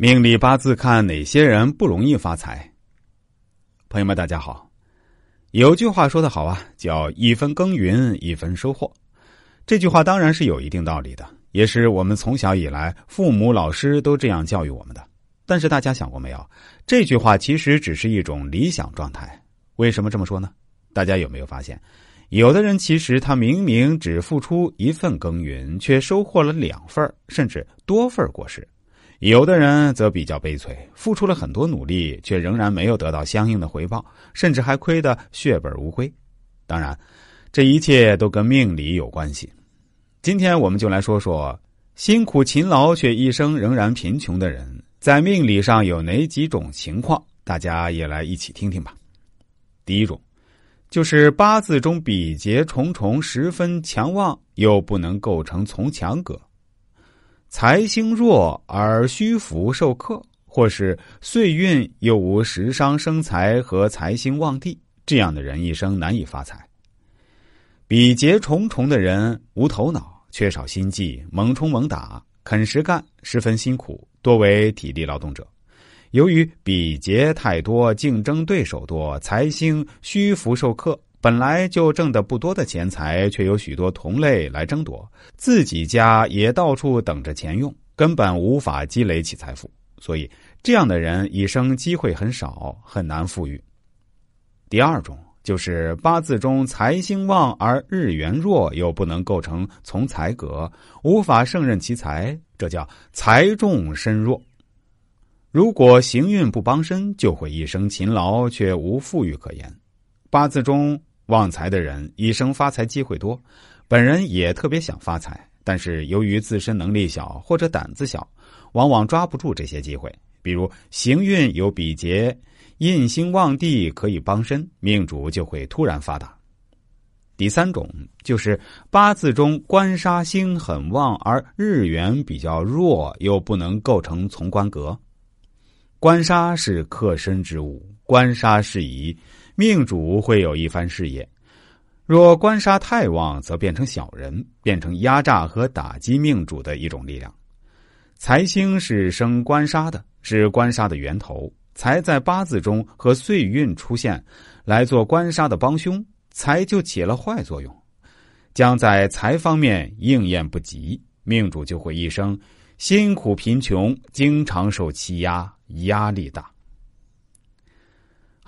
命理八字看哪些人不容易发财？朋友们，大家好。有句话说的好啊，叫“一分耕耘一分收获”。这句话当然是有一定道理的，也是我们从小以来父母、老师都这样教育我们的。但是大家想过没有？这句话其实只是一种理想状态。为什么这么说呢？大家有没有发现，有的人其实他明明只付出一份耕耘，却收获了两份甚至多份果实。有的人则比较悲催，付出了很多努力，却仍然没有得到相应的回报，甚至还亏得血本无归。当然，这一切都跟命理有关系。今天我们就来说说辛苦勤劳却一生仍然贫穷的人，在命理上有哪几种情况？大家也来一起听听吧。第一种，就是八字中比劫重重，十分强旺，又不能构成从强格。财星弱而虚福受克，或是岁运又无食伤生财和财星旺地，这样的人一生难以发财。比劫重重的人无头脑，缺少心计，猛冲猛打，肯实干，十分辛苦，多为体力劳动者。由于比劫太多，竞争对手多，财星虚福受克。本来就挣得不多的钱财，却有许多同类来争夺，自己家也到处等着钱用，根本无法积累起财富。所以，这样的人一生机会很少，很难富裕。第二种就是八字中财星旺而日元弱，又不能构成从财格，无法胜任其财，这叫财重身弱。如果行运不帮身，就会一生勤劳却无富裕可言。八字中。旺财的人一生发财机会多，本人也特别想发财，但是由于自身能力小或者胆子小，往往抓不住这些机会。比如行运有比劫，印星旺地可以帮身，命主就会突然发达。第三种就是八字中官杀星很旺，而日元比较弱，又不能构成从官格。官杀是克身之物，官杀事宜。命主会有一番事业，若官杀太旺，则变成小人，变成压榨和打击命主的一种力量。财星是生官杀的，是官杀的源头。财在八字中和岁运出现，来做官杀的帮凶，财就起了坏作用，将在财方面应验不及，命主就会一生辛苦贫穷，经常受欺压，压力大。